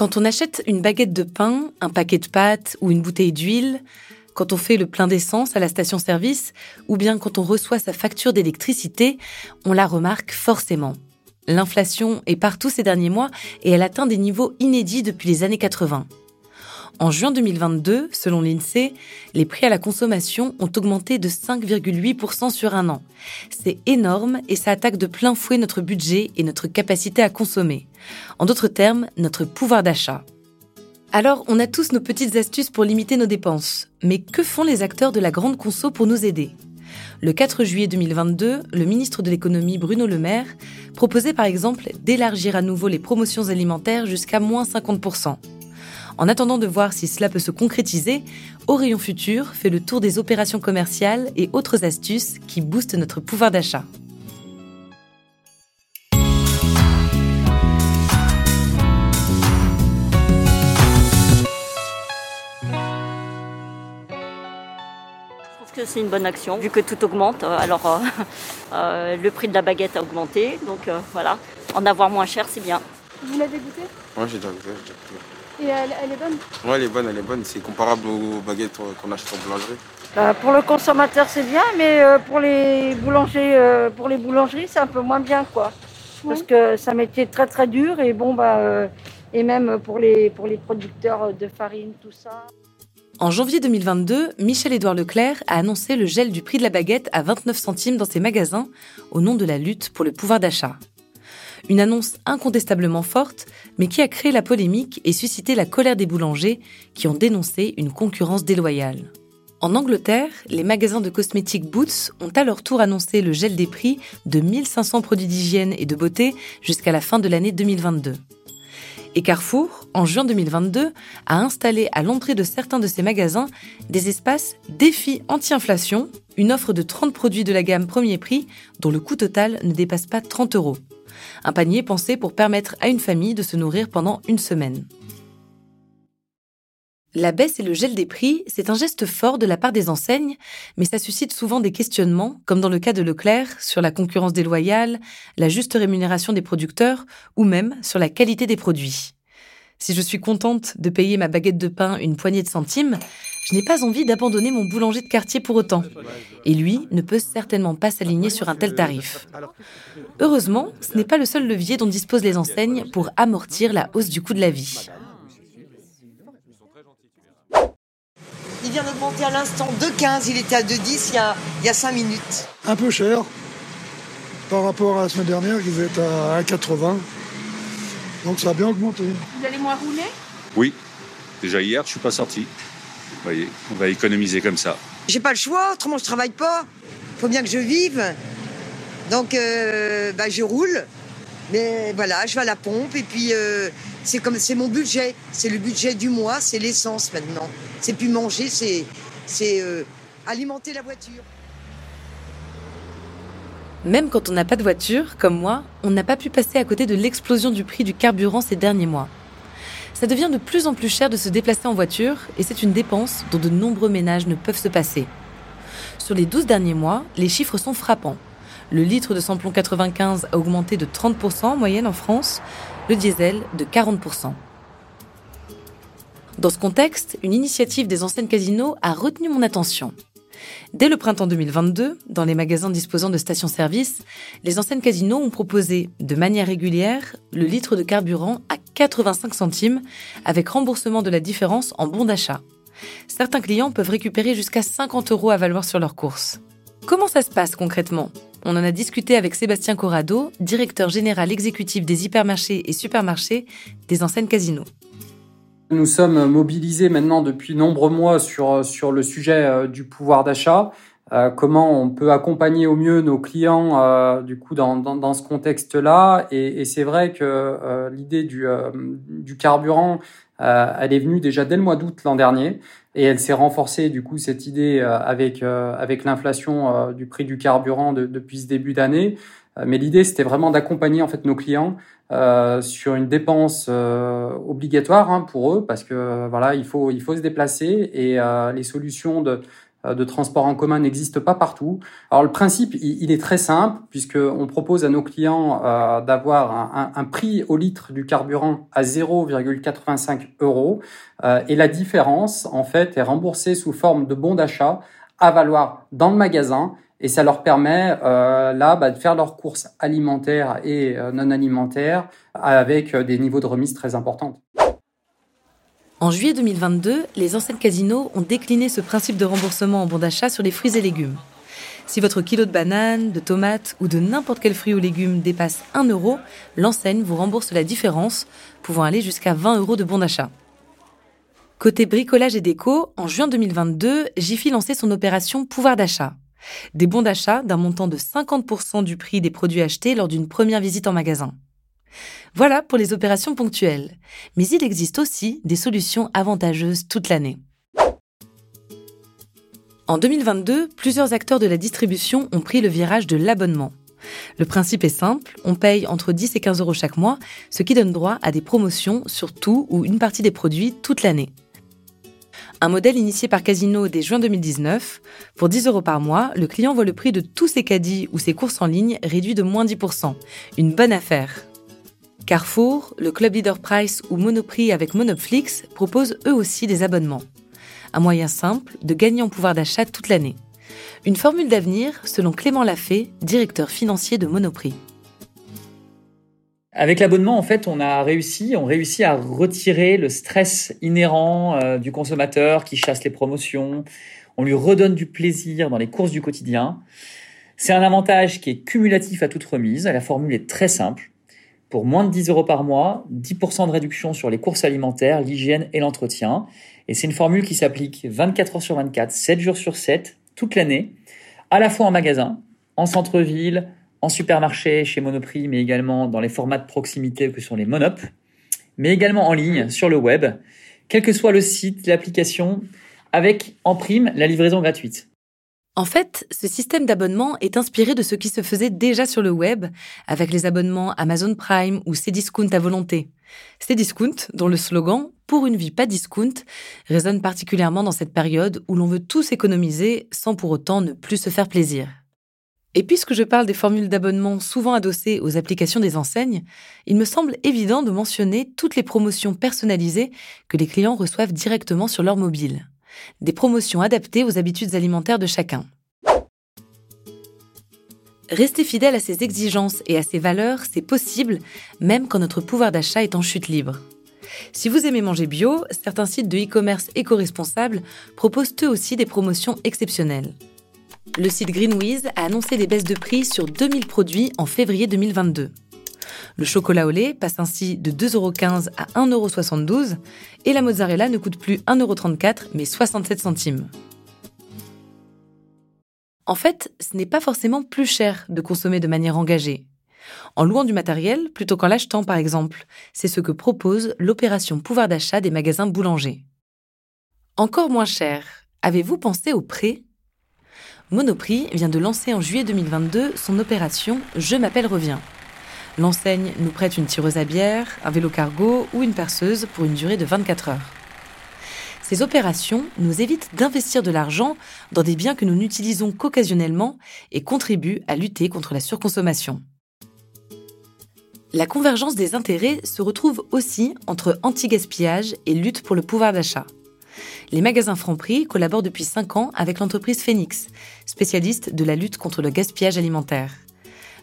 Quand on achète une baguette de pain, un paquet de pâtes ou une bouteille d'huile, quand on fait le plein d'essence à la station-service, ou bien quand on reçoit sa facture d'électricité, on la remarque forcément. L'inflation est partout ces derniers mois et elle atteint des niveaux inédits depuis les années 80. En juin 2022, selon l'INSEE, les prix à la consommation ont augmenté de 5,8% sur un an. C'est énorme et ça attaque de plein fouet notre budget et notre capacité à consommer. En d'autres termes, notre pouvoir d'achat. Alors, on a tous nos petites astuces pour limiter nos dépenses. Mais que font les acteurs de la grande conso pour nous aider? Le 4 juillet 2022, le ministre de l'économie Bruno Le Maire proposait par exemple d'élargir à nouveau les promotions alimentaires jusqu'à moins 50%. En attendant de voir si cela peut se concrétiser, Rayon Futur fait le tour des opérations commerciales et autres astuces qui boostent notre pouvoir d'achat. que c'est une bonne action, vu que tout augmente. Euh, alors, euh, euh, le prix de la baguette a augmenté, donc voilà, en avoir moins cher, c'est bien. Vous l'avez goûté? Moi, j'ai déjà goûté. Et elle, est bonne Ouais, elle est bonne, elle est bonne. C'est comparable aux baguettes qu'on achète en boulangerie. Bah, pour le consommateur, c'est bien, mais pour les boulangers, pour les boulangeries, c'est un peu moins bien, quoi. Parce que ça m'était très très dur et bon bah et même pour les pour les producteurs de farine, tout ça. En janvier 2022, Michel-Édouard Leclerc a annoncé le gel du prix de la baguette à 29 centimes dans ses magasins au nom de la lutte pour le pouvoir d'achat. Une annonce incontestablement forte, mais qui a créé la polémique et suscité la colère des boulangers qui ont dénoncé une concurrence déloyale. En Angleterre, les magasins de cosmétiques Boots ont à leur tour annoncé le gel des prix de 1500 produits d'hygiène et de beauté jusqu'à la fin de l'année 2022. Et Carrefour, en juin 2022, a installé à l'entrée de certains de ses magasins des espaces défi anti-inflation, une offre de 30 produits de la gamme premier prix dont le coût total ne dépasse pas 30 euros. Un panier pensé pour permettre à une famille de se nourrir pendant une semaine. La baisse et le gel des prix, c'est un geste fort de la part des enseignes, mais ça suscite souvent des questionnements, comme dans le cas de Leclerc, sur la concurrence déloyale, la juste rémunération des producteurs, ou même sur la qualité des produits. Si je suis contente de payer ma baguette de pain une poignée de centimes, je n'ai pas envie d'abandonner mon boulanger de quartier pour autant. Et lui ne peut certainement pas s'aligner sur un tel tarif. Heureusement, ce n'est pas le seul levier dont disposent les enseignes pour amortir la hausse du coût de la vie. Il vient d'augmenter à l'instant de 15, il était à 2,10 il y a, il y a 5 minutes. Un peu cher par rapport à la semaine dernière qui devait être à 1,80. Donc ça a bien augmenté. Vous allez moins rouler? Oui. Déjà hier, je suis pas sorti. Vous voyez, on va économiser comme ça. J'ai pas le choix, autrement je travaille pas. Faut bien que je vive. Donc euh, bah, je roule. Mais voilà, je vais à la pompe et puis euh, c'est comme c'est mon budget, c'est le budget du mois, c'est l'essence maintenant. C'est plus manger, c'est c'est euh, alimenter la voiture. Même quand on n'a pas de voiture, comme moi, on n'a pas pu passer à côté de l'explosion du prix du carburant ces derniers mois. Ça devient de plus en plus cher de se déplacer en voiture et c'est une dépense dont de nombreux ménages ne peuvent se passer. Sur les 12 derniers mois, les chiffres sont frappants. Le litre de samplon 95 a augmenté de 30% en moyenne en France, le diesel de 40%. Dans ce contexte, une initiative des enseignes casinos a retenu mon attention. Dès le printemps 2022, dans les magasins disposant de stations-service, les enseignes casinos ont proposé de manière régulière le litre de carburant à 85 centimes avec remboursement de la différence en bon d'achat. Certains clients peuvent récupérer jusqu'à 50 euros à valoir sur leurs courses. Comment ça se passe concrètement? On en a discuté avec Sébastien Corrado, directeur général exécutif des hypermarchés et supermarchés des enseignes casinos. Nous sommes mobilisés maintenant depuis nombreux mois sur, sur le sujet euh, du pouvoir d'achat. Euh, comment on peut accompagner au mieux nos clients euh, du coup dans, dans, dans ce contexte-là. Et, et c'est vrai que euh, l'idée du, du carburant elle est venue déjà dès le mois d'août l'an dernier. Et elle s'est renforcée du coup cette idée avec avec l'inflation du prix du carburant depuis ce début d'année. Mais l'idée c'était vraiment d'accompagner en fait nos clients euh, sur une dépense euh, obligatoire hein, pour eux. Parce que voilà il faut il faut se déplacer. Et euh, les solutions de euh, de transport en commun n'existe pas partout. Alors le principe, il, est très simple puisqu'on propose à nos clients euh, d'avoir un, prix au litre du carburant à 0,85 euros euh, et la différence en fait est remboursée sous forme de bons d'achat à valoir dans le magasin et ça leur permet euh, là bah, de faire leurs courses alimentaires et non alimentaires avec des niveaux de remise très importants. En juillet 2022, les enseignes Casino ont décliné ce principe de remboursement en bon d'achat sur les fruits et légumes. Si votre kilo de bananes, de tomates ou de n'importe quel fruit ou légume dépasse 1 euro, l'enseigne vous rembourse la différence, pouvant aller jusqu'à 20 euros de bon d'achat. Côté bricolage et déco, en juin 2022, Jiffy lançait son opération pouvoir d'achat. Des bons d'achat d'un montant de 50% du prix des produits achetés lors d'une première visite en magasin. Voilà pour les opérations ponctuelles. Mais il existe aussi des solutions avantageuses toute l'année. En 2022, plusieurs acteurs de la distribution ont pris le virage de l'abonnement. Le principe est simple, on paye entre 10 et 15 euros chaque mois, ce qui donne droit à des promotions sur tout ou une partie des produits toute l'année. Un modèle initié par Casino dès juin 2019. Pour 10 euros par mois, le client voit le prix de tous ses caddies ou ses courses en ligne réduit de moins 10%. Une bonne affaire. Carrefour, le Club Leader Price ou Monoprix avec Monopflix proposent eux aussi des abonnements. Un moyen simple de gagner en pouvoir d'achat toute l'année. Une formule d'avenir selon Clément Lafay, directeur financier de Monoprix. Avec l'abonnement, en fait, on a réussi, on réussit à retirer le stress inhérent euh, du consommateur qui chasse les promotions. On lui redonne du plaisir dans les courses du quotidien. C'est un avantage qui est cumulatif à toute remise. La formule est très simple pour moins de 10 euros par mois, 10% de réduction sur les courses alimentaires, l'hygiène et l'entretien. Et c'est une formule qui s'applique 24 heures sur 24, 7 jours sur 7, toute l'année, à la fois en magasin, en centre-ville, en supermarché, chez Monoprix, mais également dans les formats de proximité que sont les Monop, mais également en ligne, sur le web, quel que soit le site, l'application, avec en prime la livraison gratuite. En fait, ce système d'abonnement est inspiré de ce qui se faisait déjà sur le web, avec les abonnements Amazon Prime ou Cdiscount à volonté. Cdiscount, dont le slogan Pour une vie pas discount résonne particulièrement dans cette période où l'on veut tous économiser sans pour autant ne plus se faire plaisir. Et puisque je parle des formules d'abonnement souvent adossées aux applications des enseignes, il me semble évident de mentionner toutes les promotions personnalisées que les clients reçoivent directement sur leur mobile des promotions adaptées aux habitudes alimentaires de chacun. Rester fidèle à ses exigences et à ses valeurs, c'est possible, même quand notre pouvoir d'achat est en chute libre. Si vous aimez manger bio, certains sites de e-commerce éco-responsables proposent eux aussi des promotions exceptionnelles. Le site Greenwiz a annoncé des baisses de prix sur 2000 produits en février 2022. Le chocolat au lait passe ainsi de 2,15€ à 1,72€ et la mozzarella ne coûte plus 1,34€ mais 67 centimes. En fait, ce n'est pas forcément plus cher de consommer de manière engagée. En louant du matériel plutôt qu'en l'achetant par exemple, c'est ce que propose l'opération pouvoir d'achat des magasins boulangers. Encore moins cher, avez-vous pensé au prêt? Monoprix vient de lancer en juillet 2022 son opération Je m'appelle Reviens. L'enseigne nous prête une tireuse à bière, un vélo cargo ou une perceuse pour une durée de 24 heures. Ces opérations nous évitent d'investir de l'argent dans des biens que nous n'utilisons qu'occasionnellement et contribuent à lutter contre la surconsommation. La convergence des intérêts se retrouve aussi entre anti-gaspillage et lutte pour le pouvoir d'achat. Les magasins Franprix collaborent depuis 5 ans avec l'entreprise Phoenix, spécialiste de la lutte contre le gaspillage alimentaire.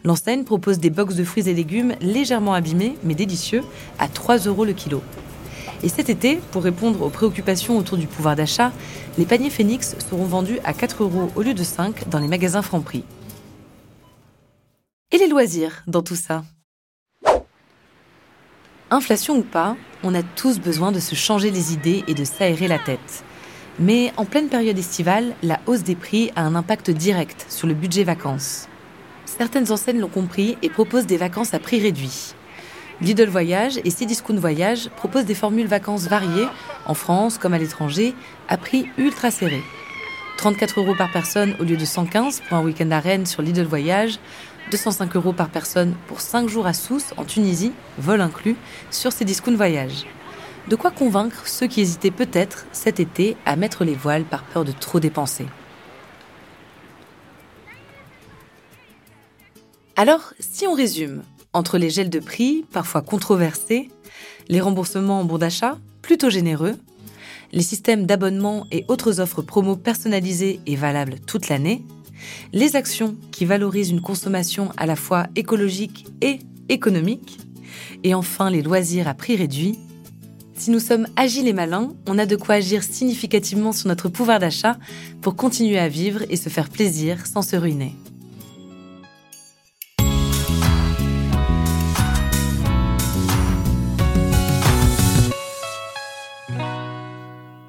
L'enseigne propose des box de fruits et légumes légèrement abîmés mais délicieux à 3 euros le kilo. Et cet été, pour répondre aux préoccupations autour du pouvoir d'achat, les paniers Phoenix seront vendus à 4 euros au lieu de 5 dans les magasins Franprix. Et les loisirs dans tout ça? Inflation ou pas, on a tous besoin de se changer les idées et de s'aérer la tête. Mais en pleine période estivale, la hausse des prix a un impact direct sur le budget vacances certaines enseignes l'ont compris et proposent des vacances à prix réduit. Lidl Voyage et Cdiscount Voyage proposent des formules vacances variées, en France comme à l'étranger, à prix ultra serré. 34 euros par personne au lieu de 115 pour un week-end à Rennes sur Lidl Voyage, 205 euros par personne pour 5 jours à Sousse en Tunisie, vol inclus, sur Cdiscount Voyage. De quoi convaincre ceux qui hésitaient peut-être cet été à mettre les voiles par peur de trop dépenser? Alors, si on résume, entre les gels de prix, parfois controversés, les remboursements en bon d'achat, plutôt généreux, les systèmes d'abonnement et autres offres promo personnalisées et valables toute l'année, les actions qui valorisent une consommation à la fois écologique et économique, et enfin les loisirs à prix réduit, si nous sommes agiles et malins, on a de quoi agir significativement sur notre pouvoir d'achat pour continuer à vivre et se faire plaisir sans se ruiner.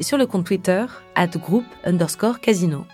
et sur le compte Twitter at groupe underscore casino.